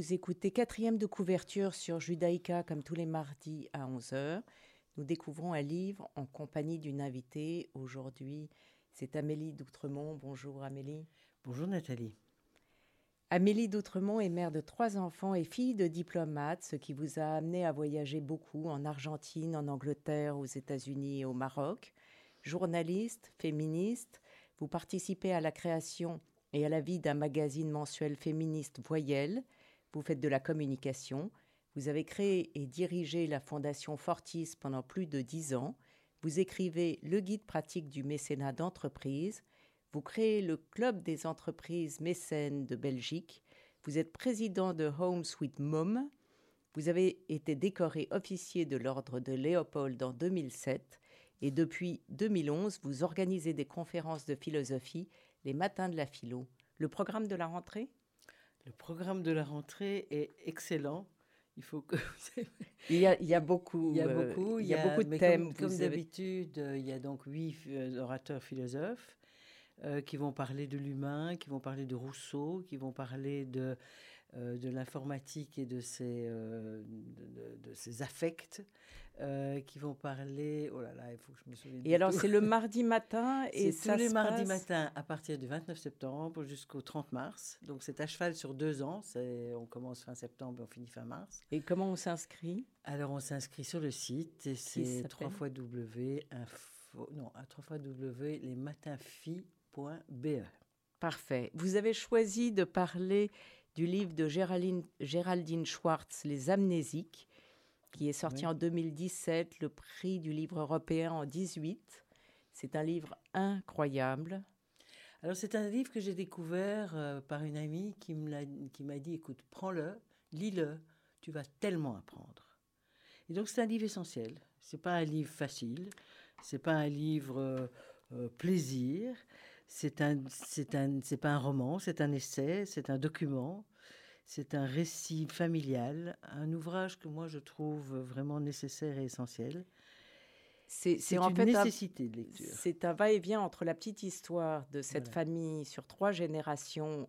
vous écoutez quatrième de couverture sur Judaïka comme tous les mardis à 11h. Nous découvrons un livre en compagnie d'une invitée. Aujourd'hui, c'est Amélie d'Outremont. Bonjour Amélie. Bonjour Nathalie. Amélie d'Outremont est mère de trois enfants et fille de diplomate, ce qui vous a amené à voyager beaucoup en Argentine, en Angleterre, aux États-Unis et au Maroc. Journaliste, féministe, vous participez à la création et à la vie d'un magazine mensuel féministe Voyelle, vous faites de la communication. Vous avez créé et dirigé la Fondation Fortis pendant plus de dix ans. Vous écrivez le guide pratique du mécénat d'entreprise. Vous créez le Club des entreprises mécènes de Belgique. Vous êtes président de Home Sweet Mom. Vous avez été décoré officier de l'ordre de Léopold en 2007 et depuis 2011, vous organisez des conférences de philosophie les matins de la philo. Le programme de la rentrée? Le programme de la rentrée est excellent. Il faut que il, y a, il y a beaucoup, il y a euh, beaucoup, il y a, beaucoup de thèmes. Comme, d'habitude, euh, il y a donc huit euh, orateurs philosophes qui vont parler de l'humain, qui vont parler de Rousseau, qui vont parler de euh, de l'informatique et de ses, euh, de, ses affects euh, qui vont parler. Oh là là, il faut que je me souvienne. Et alors, c'est le mardi matin et ça tous les mardis matin à partir du 29 septembre jusqu'au 30 mars. Donc, c'est à cheval sur deux ans. On commence fin septembre et on finit fin mars. Et comment on s'inscrit? Alors, on s'inscrit sur le site et c'est 3 fois W info, non, à 3 fois W lesmatinsfilles.be. Parfait. Vous avez choisi de parler du livre de Géraldine, Géraldine Schwartz, Les Amnésiques, qui est sorti en 2017, le prix du livre européen en 18. C'est un livre incroyable. Alors c'est un livre que j'ai découvert euh, par une amie qui m'a dit, écoute, prends-le, lis-le, tu vas tellement apprendre. Et donc c'est un livre essentiel. C'est pas un livre facile, c'est pas un livre euh, euh, plaisir, c'est un, c'est un, c'est pas un roman, c'est un essai, c'est un document, c'est un récit familial, un ouvrage que moi je trouve vraiment nécessaire et essentiel. C'est, en une fait nécessité de lecture. C'est un va-et-vient entre la petite histoire de cette famille sur trois générations.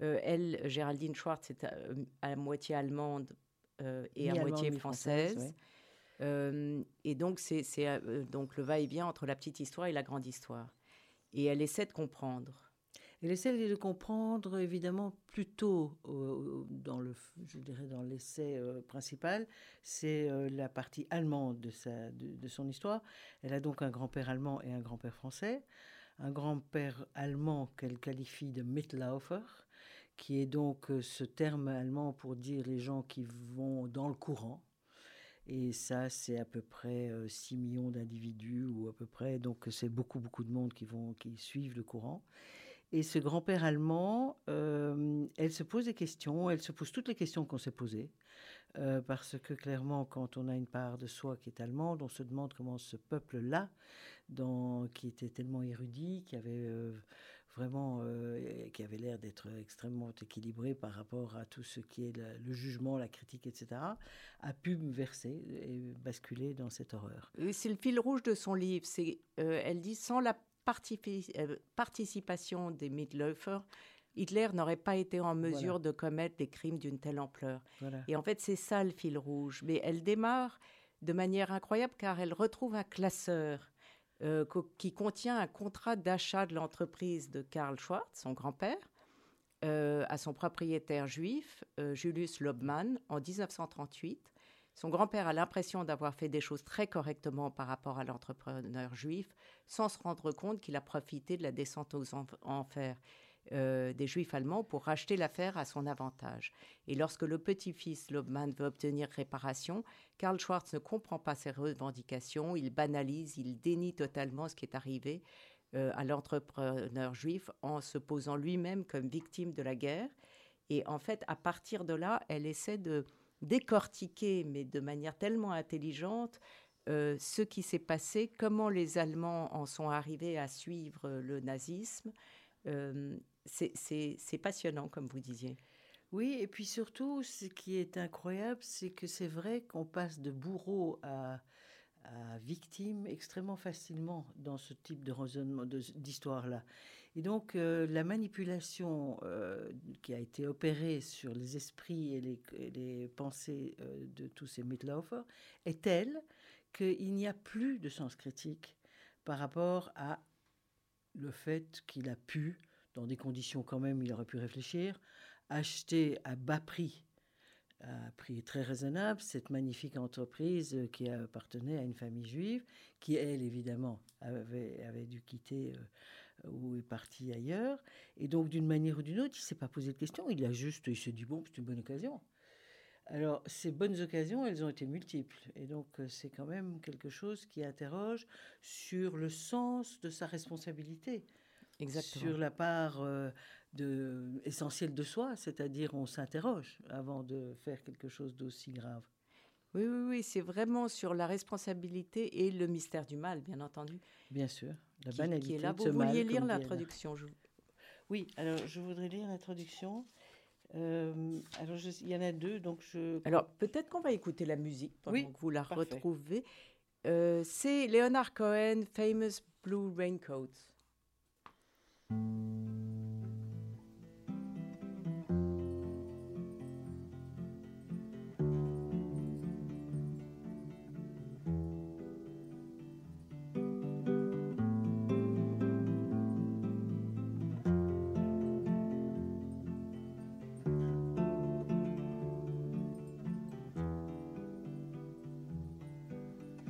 Euh, elle, Géraldine Schwartz, est à, moitié allemande euh, et à moitié française. Euh, et donc, c'est, c'est donc le va-et-vient entre la petite histoire et la grande histoire et elle essaie de comprendre. Elle essaie de comprendre, évidemment, plutôt dans le, je dirais dans l'essai euh, principal, c'est euh, la partie allemande de, sa, de, son histoire. Elle a donc un grand-père allemand et un grand-père français. Un grand-père allemand qu'elle qualifie de Mitlaufer, qui est donc euh, ce terme allemand pour dire les gens qui vont dans le courant, et ça, c'est à peu près 6 euh, millions d'individus, ou à peu près, donc c'est beaucoup, beaucoup de monde qui, vont, qui suivent le courant. Et ce grand-père allemand, euh, elle se pose des questions, elle se pose toutes les questions qu'on s'est posées, euh, parce que clairement, quand on a une part de soi qui est allemande, on se demande comment ce peuple-là, qui était tellement érudit, qui avait vraiment, euh, avait l'air d'être extrêmement équilibré par rapport à tout ce qui est le, jugement, la critique, etc., a pu me verser et basculer dans cette horreur. C'est le fil rouge de son livre. Elle dit, sans la euh, participation des Mitläufer, Hitler n'aurait pas été en mesure de commettre des crimes d'une telle ampleur. Et en fait, c'est ça le fil rouge. Mais elle démarre de manière incroyable car elle retrouve un classeur euh, qui contient un contrat d'achat de l'entreprise de Karl Schwartz, son grand-père, euh, à son propriétaire juif, euh, Julius Lobmann, en 1938. Son grand-père a l'impression d'avoir fait des choses très correctement par rapport à l'entrepreneur juif, sans se rendre compte qu'il a profité de la descente aux enfers. Euh, des juifs allemands pour racheter l'affaire à son avantage. Et lorsque le petit-fils Lobman veut obtenir réparation, Karl Schwartz ne comprend pas ses revendications, il banalise, il dénie totalement ce qui est arrivé euh, à l'entrepreneur juif en se posant lui-même comme victime de la guerre. Et en fait, à partir de là, elle essaie de décortiquer, mais de manière tellement intelligente, euh, ce qui s'est passé, comment les Allemands en sont arrivés à suivre le nazisme. Euh, c'est passionnant, comme vous disiez. Oui, et puis surtout, ce qui est incroyable, c'est que c'est vrai qu'on passe de bourreau à, victime extrêmement facilement dans ce type de raisonnement, d'histoire-là. Et donc, euh, la manipulation qui a été opérée sur les esprits et les, pensées de tous ces Mitläufer est telle qu'il n'y a plus de sens critique par rapport à le fait qu'il a pu, dans des conditions quand même, il aurait pu réfléchir, acheter à bas prix, à prix très raisonnable, cette magnifique entreprise qui appartenait à une famille juive, qui elle évidemment avait, dû quitter euh, ou est partie ailleurs. Et donc d'une manière ou d'une autre, il ne s'est pas posé de questions, il a juste, il s'est dit, bon, c'est une bonne occasion. Alors, ces bonnes occasions, elles ont été multiples. Et donc, euh, c'est quand même quelque chose qui interroge sur le sens de sa responsabilité. Exactement. Sur la part euh, de, essentielle de soi, c'est-à-dire on s'interroge avant de faire quelque chose d'aussi grave. Oui, oui, oui, c'est vraiment sur la responsabilité et le mystère du mal, bien entendu. Bien sûr, la banalité qui est là. Vous vouliez lire l'introduction Oui, alors je voudrais lire l'introduction. Euh, alors, il y en a deux, donc je. Alors, peut-être qu'on va écouter la musique pendant que vous la retrouvez. Euh, c'est Leonard Cohen, Famous Blue Raincoat.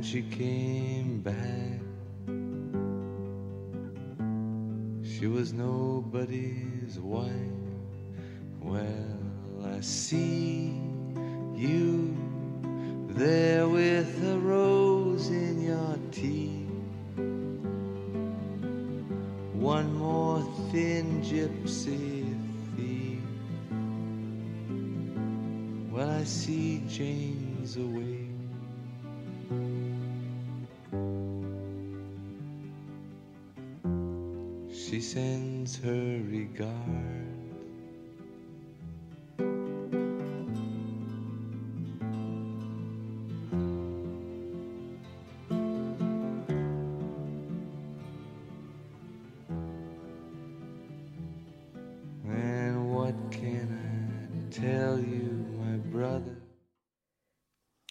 When she came back. She was nobody's wife. Well, I see you there with a rose in your teeth. One more thin gypsy thief. Well, I see James away. Sends her regard.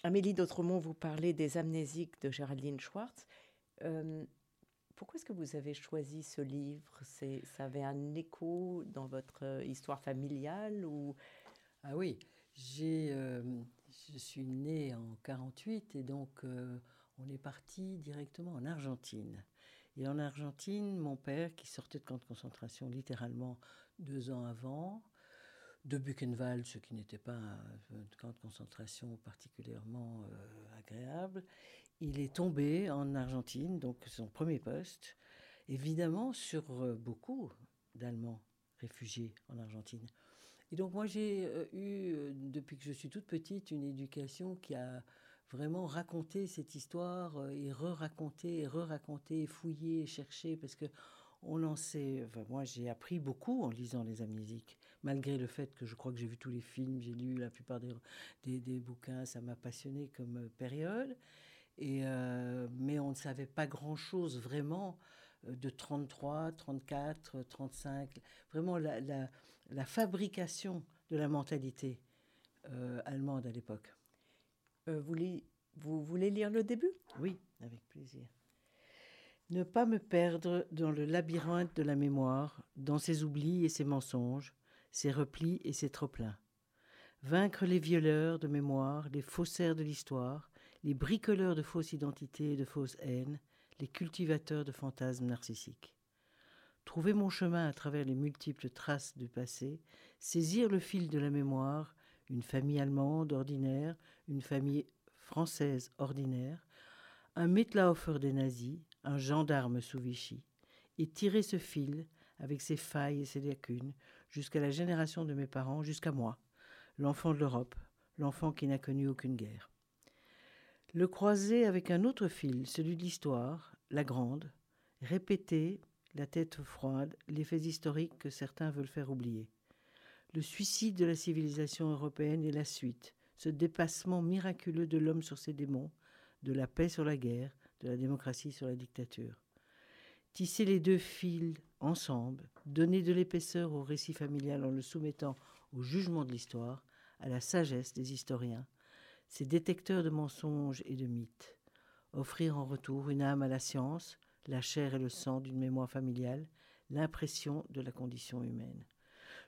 Amélie d'Autremont, vous parlez des amnésiques de Géraldine Schwartz. Euh, pourquoi est-ce que vous avez choisi ce livre? Ça avait un écho dans votre histoire familiale ou... Ah oui, j'ai, je suis née en 48 et donc on est parti directement en Argentine. Et en Argentine, mon père, qui sortait de camp de concentration littéralement deux ans avant, de Buchenwald, ce qui n'était pas un camp de concentration particulièrement euh, agréable, il est tombé en Argentine, donc son premier poste, évidemment sur euh, beaucoup d'Allemands réfugiés en Argentine. Et donc moi j'ai euh, eu, depuis que je suis toute petite, une éducation qui a vraiment raconter cette histoire et re-raconter et re-raconter, fouiller chercher parce que on en sait. Moi, j'ai appris beaucoup en lisant les amnésiques, malgré le fait que je crois que j'ai vu tous les films, j'ai lu la plupart des, des, bouquins, ça m'a passionné comme euh, période. Et, euh, mais on ne savait pas grand-chose vraiment de 33, 34, 35, vraiment la, la, la fabrication de la mentalité allemande à l'époque. Euh, vous, vous voulez lire le début? Oui, avec plaisir. Ne pas me perdre dans le labyrinthe de la mémoire, dans ses oublis et ses mensonges, ses replis et ses trop-pleins. Vaincre les violeurs de mémoire, les faussaires de l'histoire, les bricoleurs de fausses identités et de fausses haines, les cultivateurs de fantasmes narcissiques. Trouver mon chemin à travers les multiples traces du passé, saisir le fil de la mémoire, une famille allemande ordinaire, une famille française ordinaire, un Mitlaufer des nazis, un gendarme sous Vichy, et tirer ce fil, avec ses failles et ses lacunes, jusqu'à la génération de mes parents, jusqu'à moi, l'enfant de l'Europe, l'enfant qui n'a connu aucune guerre. Le croiser avec un autre fil, celui de l'histoire, la grande, répéter, la tête froide, les faits historiques que certains veulent faire oublier. Le suicide de la civilisation européenne est la suite, ce dépassement miraculeux de l'homme sur ses démons, de la paix sur la guerre, de la démocratie sur la dictature. Tisser les deux fils ensemble, donner de l'épaisseur au récit familial en le soumettant au jugement de l'histoire, à la sagesse des historiens, ces détecteurs de mensonges et de mythes, offrir en retour une âme à la science, la chair et le sang d'une mémoire familiale, l'impression de la condition humaine.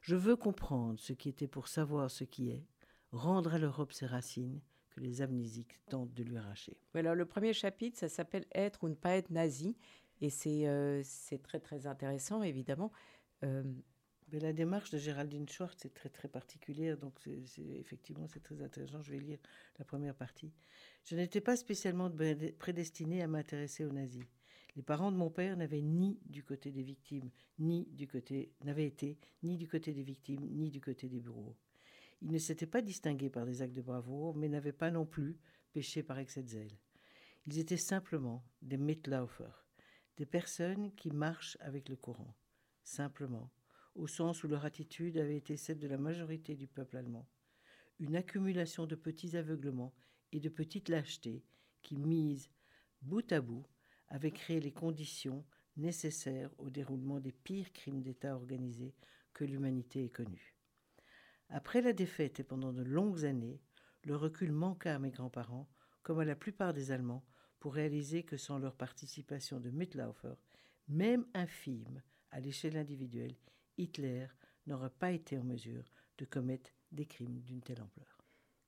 Je veux comprendre ce qui était pour savoir ce qui est, rendre à l'Europe ses racines que les amnésiques tentent de lui arracher. Alors, le premier chapitre, ça s'appelle Être ou ne pas être nazi. Et c'est euh, très, très intéressant, évidemment. Euh, Mais la démarche de Géraldine Schwartz est très, très particulière. Donc, effectivement, c'est très intéressant. Je vais lire la première partie. Je n'étais pas spécialement prédestinée à m'intéresser aux nazis. Les parents de mon père n'avaient ni du côté des victimes, ni du côté, n'avaient été ni du côté des victimes, ni du côté des bourreaux. Ils ne s'étaient pas distingués par des actes de bravoure, mais n'avaient pas non plus péché par excès de zèle. Ils étaient simplement des Mitlaufer, des personnes qui marchent avec le courant, simplement, au sens où leur attitude avait été celle de la majorité du peuple allemand. Une accumulation de petits aveuglements et de petites lâchetés qui, mises bout à bout, avait créé les conditions nécessaires au déroulement des pires crimes d'État organisés que l'humanité ait connus. Après la défaite et pendant de longues années, le recul manqua à mes grands-parents, comme à la plupart des Allemands, pour réaliser que sans leur participation de Mitlaufer, même infime à l'échelle individuelle, Hitler n'aurait pas été en mesure de commettre des crimes d'une telle ampleur.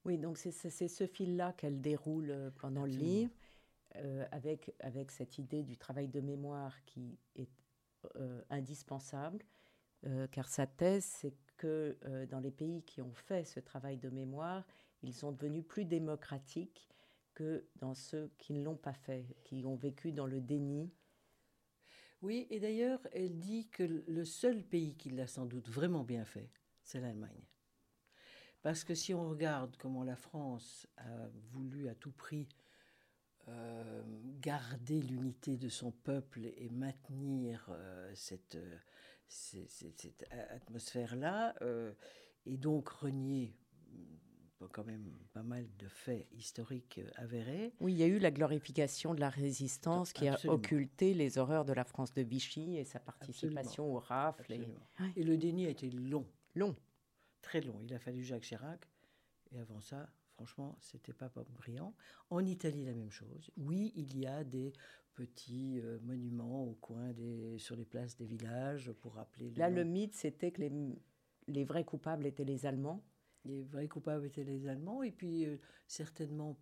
Oui, donc c'est ce fil-là qu'elle déroule euh, pendant le livre. Euh, avec, avec cette idée du travail de mémoire qui est euh, indispensable, euh, car sa thèse, c'est que dans les pays qui ont fait ce travail de mémoire, ils sont devenus plus démocratiques que dans ceux qui ne l'ont pas fait, qui ont vécu dans le déni. Oui, et d'ailleurs, elle dit que le seul pays qui l'a sans doute vraiment bien fait, c'est l'Allemagne. Parce que si on regarde comment la France a voulu à tout prix euh, garder l'unité de son peuple et maintenir euh, cette, euh, atmosphère-là, et donc renier quand même pas mal de faits historiques avérés. Oui, il y a eu la glorification de la résistance qui a occulté les horreurs de la France de Vichy et sa participation au rafle. Et... et... le déni a été long. Long. Très long. Il a fallu Jacques Chirac. Et avant ça, Franchement, c'était pas brillant. En Italie, la même chose. Oui, il y a des petits euh, monuments au coin des, sur les places des villages pour rappeler. Là, le mythe, c'était que les, les, vrais coupables étaient les Allemands. Les vrais coupables étaient les Allemands, et puis euh, certainement,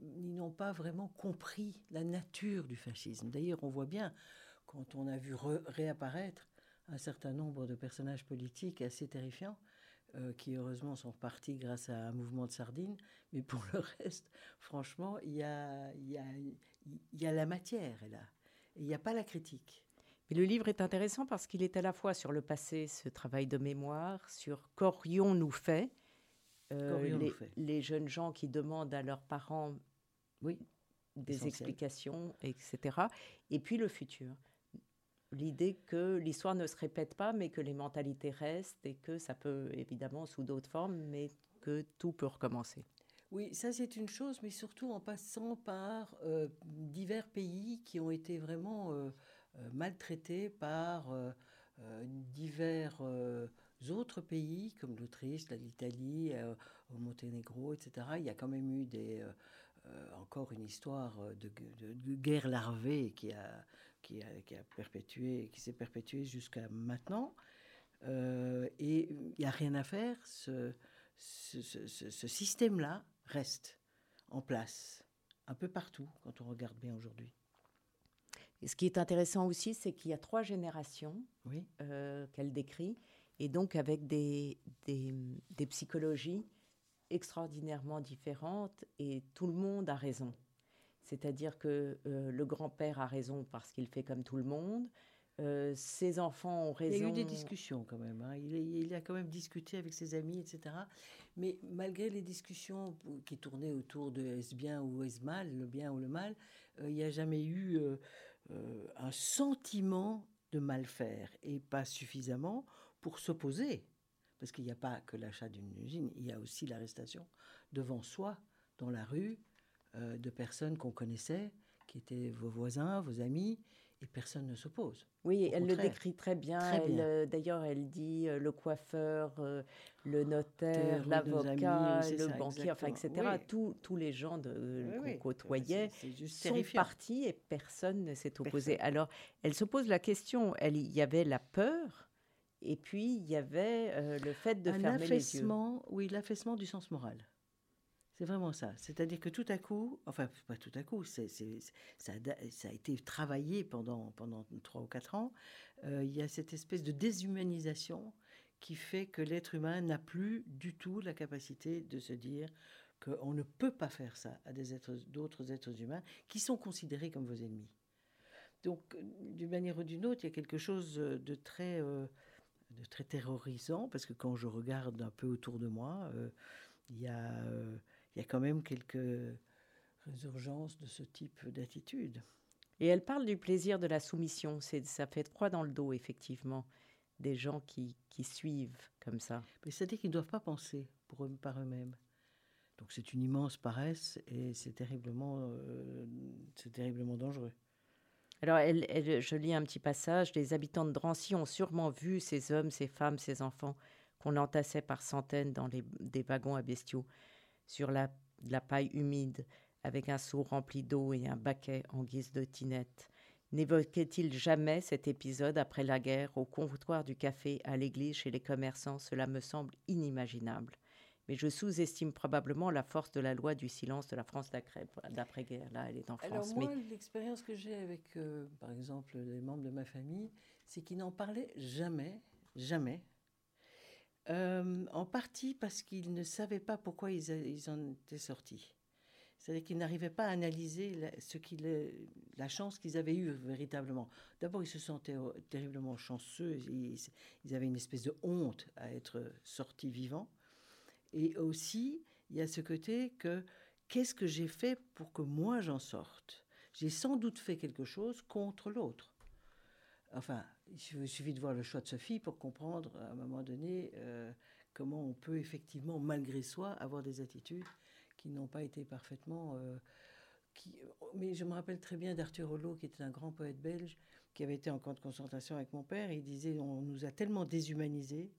ils n'ont pas vraiment compris la nature du fascisme. D'ailleurs, on voit bien, quand on a vu réapparaître un certain nombre de personnages politiques assez terrifiants, euh, qui heureusement sont partis grâce à un mouvement de sardines. Mais pour le reste, franchement, il y a, la matière là. Et il n'y a pas la critique. Mais le livre est intéressant parce qu'il est à la fois sur le passé, ce travail de mémoire, sur qu'aurions-nous fait, euh, les, jeunes gens qui demandent à leurs parents oui, des explications, etc. Et puis le futur l'idée que l'histoire ne se répète pas, mais que les mentalités restent et que ça peut évidemment sous d'autres formes, mais que tout peut recommencer. Oui, ça c'est une chose, mais surtout en passant par euh, divers pays qui ont été vraiment euh, maltraités par divers autres pays comme l'Autriche, l'Italie, au Monténégro, etc. Il y a quand même eu des, encore une histoire de, de guerre larvée qui a qui a, qui a perpétué, qui s'est perpétué jusqu'à maintenant. Euh, et il n'y a rien à faire. Ce, ce, ce, système-là reste en place un peu partout quand on regarde bien aujourd'hui. Et ce qui est intéressant aussi, c'est qu'il y a trois générations oui. euh, qu'elle décrit, et donc avec des, des, des, psychologies extraordinairement différentes, et tout le monde a raison. C'est-à-dire que euh, le grand-père a raison parce qu'il fait comme tout le monde. Euh, ses enfants ont raison. Il y a eu des discussions quand même. Hein. Il, a quand même discuté avec ses amis, etc. Mais malgré les discussions qui tournaient autour de est-ce bien ou est-ce mal, le bien ou le mal, euh, il n'y a jamais eu un sentiment de mal faire et pas suffisamment pour s'opposer. Parce qu'il n'y a pas que l'achat d'une usine, il y a aussi l'arrestation devant soi, dans la rue, euh, de personnes qu'on connaissait, qui étaient vos voisins, vos amis, et personne ne s'oppose. Oui, elle le décrit très bien. Euh, d'ailleurs, elle dit euh, le coiffeur, le notaire, l'avocat, le banquier, enfin, etc. Tous, les gens de, qu'on côtoyait sont partis et personne ne s'est opposé. Alors, elle se pose la question, elle, il y avait la peur et puis il y avait le fait de fermer les yeux. Oui, l'affaissement du sens moral. C'est vraiment ça. C'est-à-dire que tout à coup, enfin, pas tout à coup, c'est, ça, a, ça, a, été travaillé pendant, pendant 3 ou 4 ans. Euh, il y a cette espèce de déshumanisation qui fait que l'être humain n'a plus du tout la capacité de se dire qu'on ne peut pas faire ça à des êtres, d'autres êtres humains qui sont considérés comme vos ennemis. Donc, d'une manière ou d'une autre, il y a quelque chose de très, euh, de très terrorisant, parce que quand je regarde un peu autour de moi, euh, il y a il y a quand même quelques résurgences de ce type d'attitude. Et elle parle du plaisir de la soumission. C'est, ça fait froid dans le dos, effectivement, des gens qui, qui suivent comme ça. Mais c'est-à-dire qu'ils ne doivent pas penser pour eux, par eux-mêmes. Donc c'est une immense paresse et c'est terriblement, euh, c'est terriblement dangereux. Alors, je lis un petit passage. Les habitants de Drancy ont sûrement vu ces hommes, ces femmes, ces enfants qu'on entassait par centaines dans les, des wagons à bestiaux sur la, la paille humide, avec un seau rempli d'eau et un baquet en guise de tinette. N'évoquait-il jamais cet épisode après la guerre? Au comptoir du café, à l'église, chez les commerçants Cela me semble inimaginable. Mais je sous-estime probablement la force de la loi du silence de la France d'après-guerre. Là, elle est en France. Alors moi, l'expérience que j'ai avec, euh, par exemple, les membres de ma famille, c'est qu'ils n'en parlaient jamais, jamais, euh, en partie parce qu'ils ne savaient pas pourquoi ils, en étaient sortis. C'est-à-dire qu'ils n'arrivaient pas à analyser la, ce la chance qu'ils avaient eue véritablement. D'abord, ils se sentaient terriblement chanceux. Ils, ils, avaient une espèce de honte à être sortis vivants. Et aussi, il y a ce côté que qu'est-ce que j'ai fait pour que moi j'en sorte? J'ai sans doute fait quelque chose contre l'autre. Enfin, il suffit de voir le choix de Sophie pour comprendre à un moment donné euh, comment on peut effectivement, malgré soi, avoir des attitudes qui n'ont pas été parfaitement. Euh. Mais je me rappelle très bien d'Arthur Rouleau, qui était un grand poète belge, qui avait été en camp de concentration avec mon père. Il disait on nous a tellement déshumanisés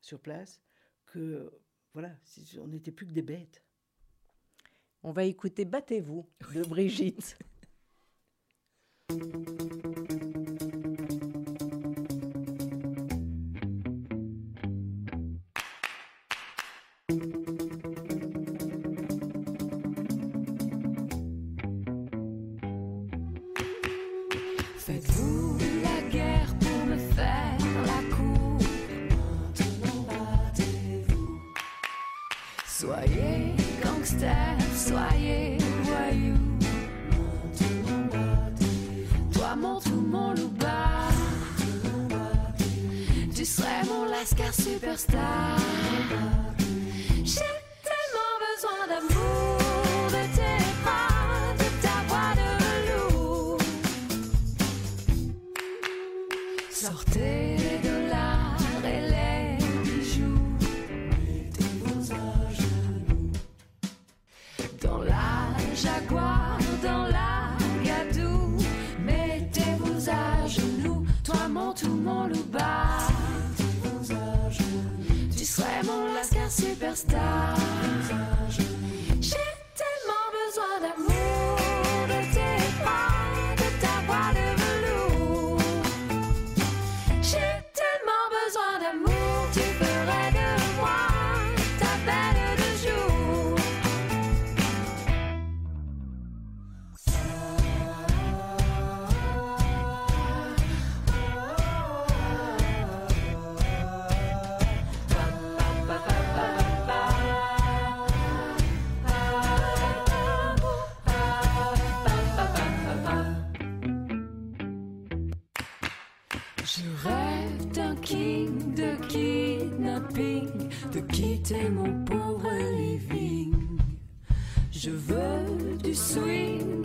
sur place que voilà, on n'était plus que des bêtes. On va écouter Battez-vous de Brigitte. Superstar. J'ai tellement besoin d'amour, de tes bras, de ta voix de loup. Sortez. Vous avez une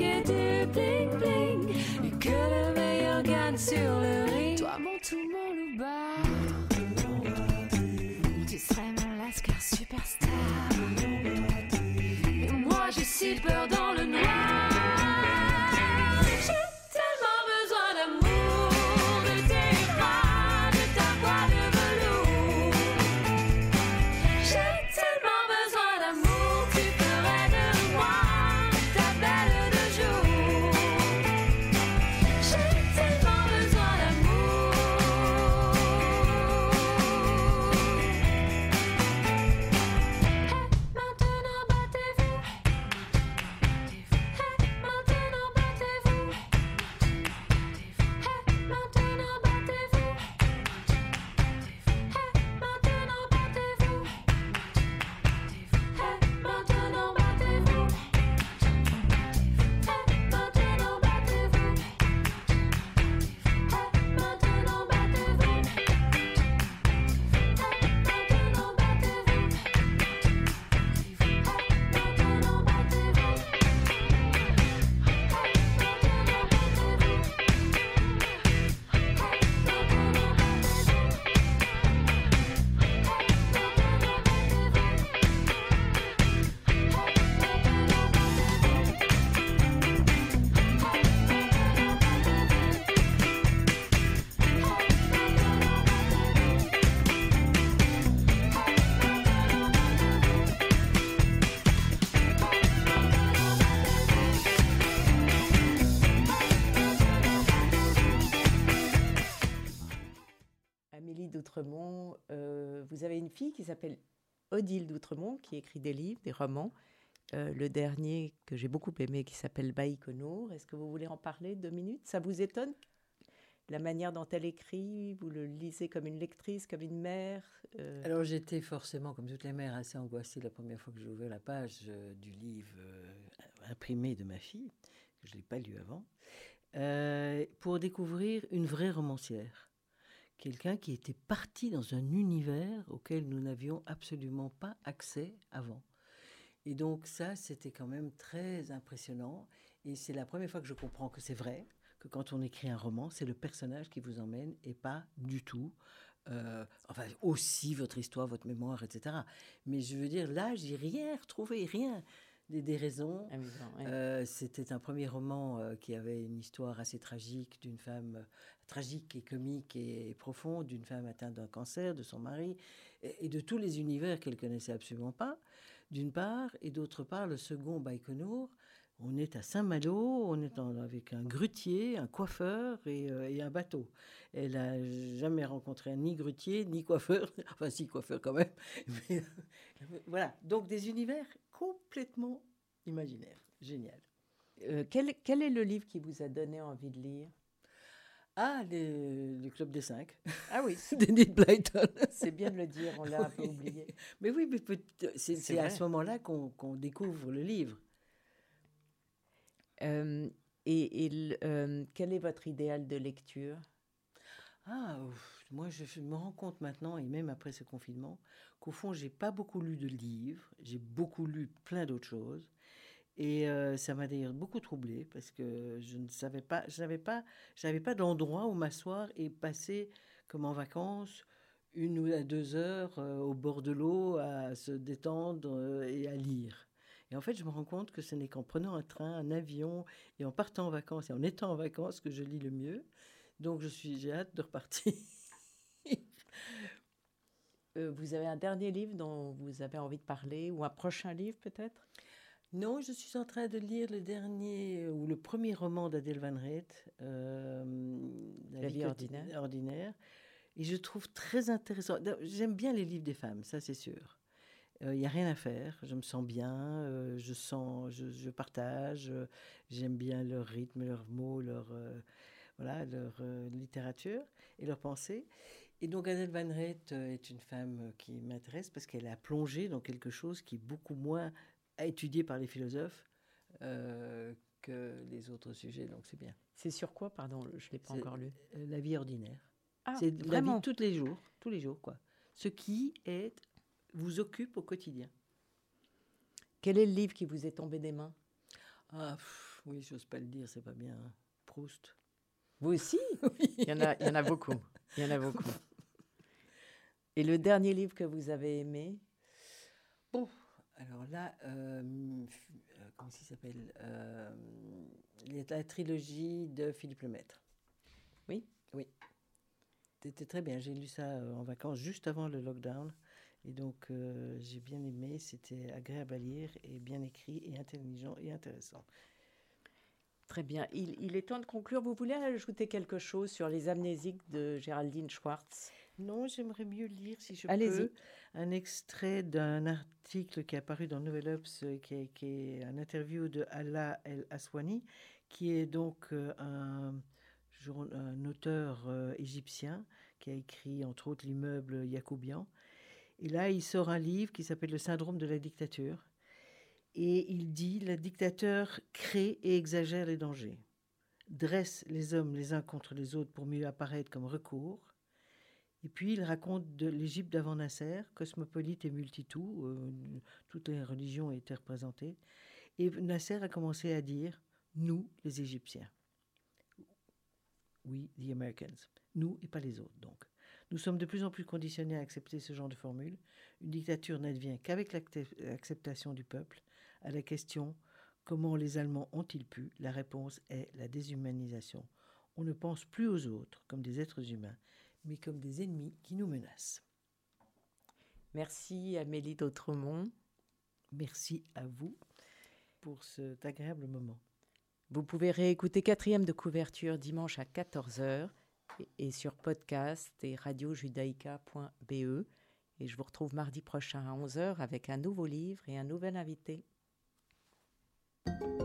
fille qui s'appelle Odile d'Outremont, qui écrit des livres, des romans. Euh, le dernier que j'ai beaucoup aimé, qui s'appelle Baïkonour. Est-ce que vous voulez en parler deux minutes? Ça vous étonne? La manière dont elle écrit Vous le lisez comme une lectrice, comme une mère euh? Alors j'étais forcément, comme toutes les mères, assez angoissée la première fois que j'ai ouvert la page euh, du livre imprimé de ma fille, que je ne l'ai pas lu avant, pour découvrir une vraie romancière quelqu'un qui était parti dans un univers auquel nous n'avions absolument pas accès avant. Et donc ça, c'était quand même très impressionnant. Et c'est la première fois que je comprends que c'est vrai, que quand on écrit un roman, c'est le personnage qui vous emmène et pas du tout. Euh, enfin, aussi votre histoire, votre mémoire, etc. Mais je veux dire, là, j'ai rien retrouvé, rien des, raisons. Euh, c'était un premier roman euh, qui avait une histoire assez tragique d'une femme tragique et comique et, profonde d'une femme atteinte d'un cancer, de son mari, et, de tous les univers qu'elle connaissait absolument pas, d'une part, et d'autre part, le second, Baïkonour, On est à Saint-Malo, on est avec un grutier, un coiffeur et, euh, un bateau. Elle n'a jamais rencontré ni grutier, ni coiffeur, enfin si, coiffeur quand même. voilà, donc des univers complètement imaginaires. Génial. Euh, quel, quel est le livre qui vous a donné envie de lire? Ah, le, Club des Cinq. Ah oui. Blyton. C'est bien de le dire, on l'a un peu oublié. Mais oui, mais c'est à ce moment-là qu'on découvre le livre. Euh, et, euh, quel est votre idéal de lecture? Ah, moi je, me rends compte maintenant, et même après ce confinement, qu'au fond, j'ai pas beaucoup lu de livres, j'ai beaucoup lu plein d'autres choses. Et euh, ça m'a d'ailleurs beaucoup troublé parce que je ne savais pas, je n'avais pas, j'avais pas d'endroit où m'asseoir et passer comme en vacances une ou deux heures au bord de l'eau à se détendre et à lire. Et en fait, je me rends compte que ce n'est qu'en prenant un train, un avion et en partant en vacances et en étant en vacances que je lis le mieux. Donc, je suis, j'ai hâte de repartir. Euh, vous avez un dernier livre dont vous avez envie de parler ou un prochain livre peut-être? Non, je suis en train de lire le dernier ou le premier roman d'Adèle Van Reet, euh, La, vie, ordinaire. ordinaire. Et je trouve très intéressant. J'aime bien les livres des femmes, ça c'est sûr. Il euh, n'y a rien à faire, je me sens bien, euh, je sens, je, partage, euh, j'aime bien leur rythme, leurs mots, leur, voilà, leur littérature et leur pensée. Et donc Adèle Van Reet est une femme qui m'intéresse parce qu'elle a plongé dans quelque chose qui est beaucoup moins étudié par les philosophes que les autres sujets, donc c'est bien. C'est sur quoi, pardon, je ne l'ai pas encore lu La vie ordinaire. Ah, c'est la vie tous les jours, tous les jours, quoi. Ce qui est vous occupe au quotidien. Quel est le livre qui vous est tombé des mains? Ah, oui, j'ose pas le dire, c'est pas bien. Hein. Proust. Vous aussi il, y en a, il y en a beaucoup. Il y en a beaucoup. Et le dernier livre que vous avez aimé? Bon, alors là, euh, euh comment il s'appelle euh, La trilogie de Philippe Lemaître. Oui Oui. C'était très bien. J'ai lu ça euh, en vacances juste avant le lockdown. Et donc, euh, j'ai bien aimé, c'était agréable à lire et bien écrit et intelligent et intéressant. Très bien. Il, est temps de conclure. Vous voulez ajouter quelque chose sur les amnésiques de Géraldine Schwartz? Non, j'aimerais mieux lire, si je peux, un extrait d'un article qui est apparu dans Nouvel Obs, euh, qui est, un interview de Allah El Aswani, qui est donc euh, un, un auteur égyptien qui a écrit entre autres l'immeuble Yacoubian et là, il sort un livre qui s'appelle Le syndrome de la dictature. Et il dit, le dictateur crée et exagère les dangers, dresse les hommes les uns contre les autres pour mieux apparaître comme recours. Et puis il raconte de l'Égypte d'avant Nasser, cosmopolite et multitou, euh, toutes les religions étaient représentées. Et Nasser a commencé à dire, nous les Égyptiens. Oui, the Americans. Nous et pas les autres, donc. Nous sommes de plus en plus conditionnés à accepter ce genre de formule. Une dictature n'advient qu'avec l'acceptation du peuple. À la question comment les Allemands ont-ils pu? La réponse est la déshumanisation. On ne pense plus aux autres comme des êtres humains, mais comme des ennemis qui nous menacent. Merci Amélie d'Autremont. Merci à vous pour cet agréable moment. Vous pouvez réécouter quatrième de couverture dimanche à 14h et sur podcast et radiojudaïca.be. Et je vous retrouve mardi prochain à 11h avec un nouveau livre et un nouvel invité. Thank you.